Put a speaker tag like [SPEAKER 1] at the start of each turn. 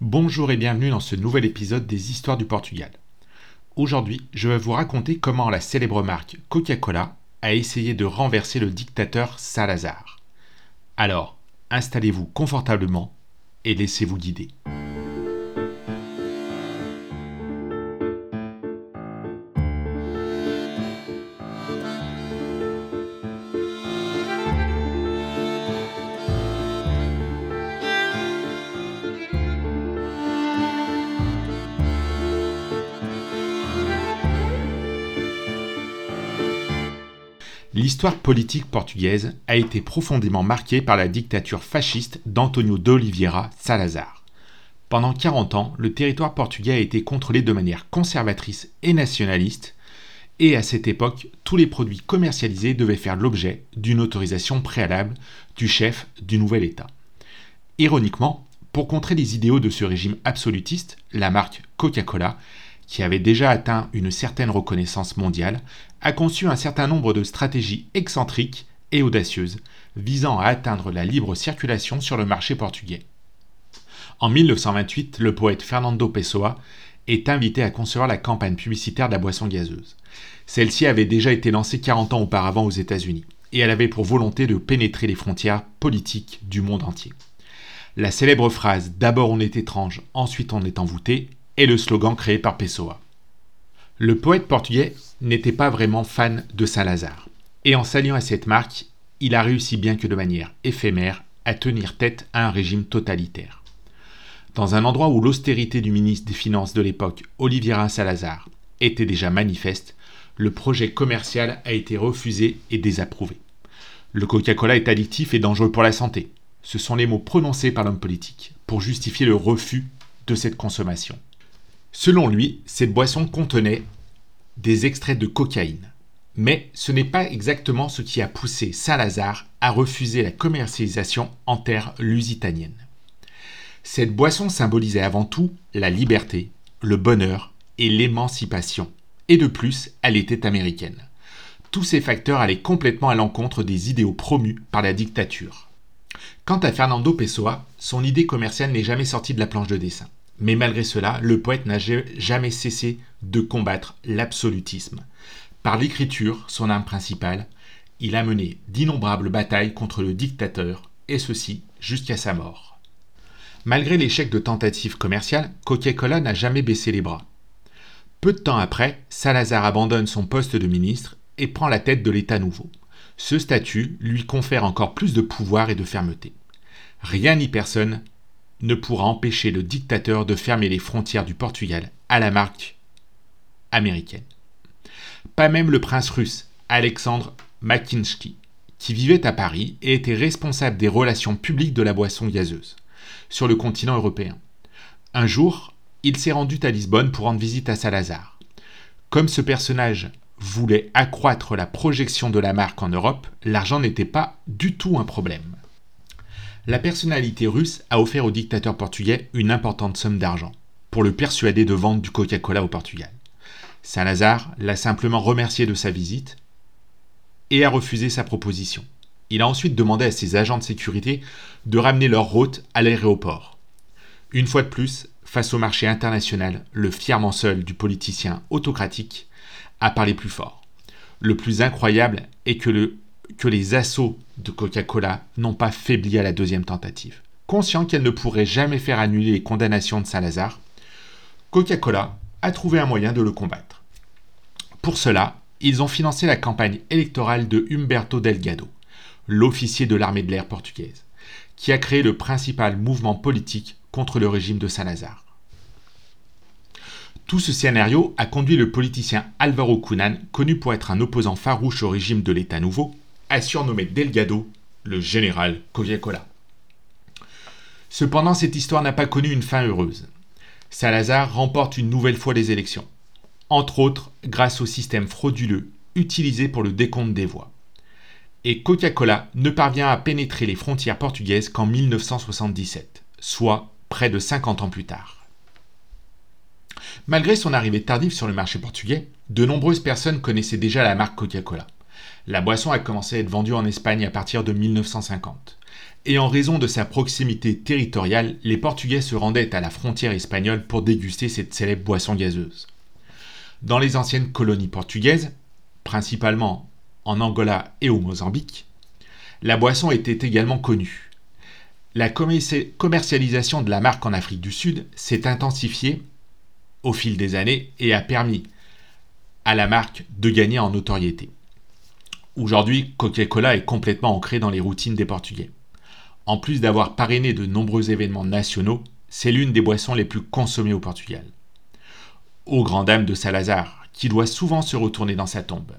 [SPEAKER 1] Bonjour et bienvenue dans ce nouvel épisode des Histoires du Portugal. Aujourd'hui, je vais vous raconter comment la célèbre marque Coca-Cola a essayé de renverser le dictateur Salazar. Alors, installez-vous confortablement et laissez-vous guider. L'histoire politique portugaise a été profondément marquée par la dictature fasciste d'Antonio de Oliveira Salazar. Pendant 40 ans, le territoire portugais a été contrôlé de manière conservatrice et nationaliste, et à cette époque, tous les produits commercialisés devaient faire l'objet d'une autorisation préalable du chef du nouvel État. Ironiquement, pour contrer les idéaux de ce régime absolutiste, la marque Coca-Cola qui avait déjà atteint une certaine reconnaissance mondiale, a conçu un certain nombre de stratégies excentriques et audacieuses visant à atteindre la libre circulation sur le marché portugais. En 1928, le poète Fernando Pessoa est invité à concevoir la campagne publicitaire de la boisson gazeuse. Celle-ci avait déjà été lancée 40 ans auparavant aux États-Unis, et elle avait pour volonté de pénétrer les frontières politiques du monde entier. La célèbre phrase D'abord on est étrange, ensuite on est envoûté est le slogan créé par Pessoa. Le poète portugais n'était pas vraiment fan de Saint-Lazare, et en s'alliant à cette marque, il a réussi bien que de manière éphémère à tenir tête à un régime totalitaire. Dans un endroit où l'austérité du ministre des Finances de l'époque, Oliveira Salazar, était déjà manifeste, le projet commercial a été refusé et désapprouvé. Le Coca-Cola est addictif et dangereux pour la santé. Ce sont les mots prononcés par l'homme politique pour justifier le refus de cette consommation. Selon lui, cette boisson contenait des extraits de cocaïne. Mais ce n'est pas exactement ce qui a poussé Salazar à refuser la commercialisation en terre lusitanienne. Cette boisson symbolisait avant tout la liberté, le bonheur et l'émancipation. Et de plus, elle était américaine. Tous ces facteurs allaient complètement à l'encontre des idéaux promus par la dictature. Quant à Fernando Pessoa, son idée commerciale n'est jamais sortie de la planche de dessin. Mais malgré cela, le poète n'a jamais cessé de combattre l'absolutisme. Par l'écriture, son arme principale, il a mené d'innombrables batailles contre le dictateur, et ceci jusqu'à sa mort. Malgré l'échec de tentatives commerciales, Coca-Cola n'a jamais baissé les bras. Peu de temps après, Salazar abandonne son poste de ministre et prend la tête de l'État nouveau. Ce statut lui confère encore plus de pouvoir et de fermeté. Rien ni personne ne pourra empêcher le dictateur de fermer les frontières du Portugal à la marque américaine. Pas même le prince russe Alexandre Makinsky, qui vivait à Paris et était responsable des relations publiques de la boisson gazeuse sur le continent européen. Un jour, il s'est rendu à Lisbonne pour rendre visite à Salazar. Comme ce personnage voulait accroître la projection de la marque en Europe, l'argent n'était pas du tout un problème la personnalité russe a offert au dictateur portugais une importante somme d'argent pour le persuader de vendre du Coca-Cola au Portugal. Saint-Lazare l'a simplement remercié de sa visite et a refusé sa proposition. Il a ensuite demandé à ses agents de sécurité de ramener leur hôte à l'aéroport. Une fois de plus, face au marché international, le fièrement seul du politicien autocratique a parlé plus fort. Le plus incroyable est que le que les assauts de Coca-Cola n'ont pas faibli à la deuxième tentative. Conscient qu'elle ne pourrait jamais faire annuler les condamnations de Salazar, Coca-Cola a trouvé un moyen de le combattre. Pour cela, ils ont financé la campagne électorale de Humberto Delgado, l'officier de l'armée de l'air portugaise, qui a créé le principal mouvement politique contre le régime de Salazar. Tout ce scénario a conduit le politicien Alvaro Cunan, connu pour être un opposant farouche au régime de l'État nouveau, surnommé Delgado le général Coca-Cola. Cependant, cette histoire n'a pas connu une fin heureuse. Salazar remporte une nouvelle fois les élections, entre autres grâce au système frauduleux utilisé pour le décompte des voix. Et Coca-Cola ne parvient à pénétrer les frontières portugaises qu'en 1977, soit près de 50 ans plus tard. Malgré son arrivée tardive sur le marché portugais, de nombreuses personnes connaissaient déjà la marque Coca-Cola. La boisson a commencé à être vendue en Espagne à partir de 1950. et en raison de sa proximité territoriale, les Portugais se rendaient à la frontière espagnole pour déguster cette célèbre boisson gazeuse. Dans les anciennes colonies portugaises, principalement en Angola et au Mozambique, la boisson était également connue. La commercialisation de la marque en Afrique du Sud s'est intensifiée au fil des années et a permis à la marque de gagner en notoriété. Aujourd'hui, Coca-Cola est complètement ancré dans les routines des Portugais. En plus d'avoir parrainé de nombreux événements nationaux, c'est l'une des boissons les plus consommées au Portugal. Au grand dame de Salazar, qui doit souvent se retourner dans sa tombe.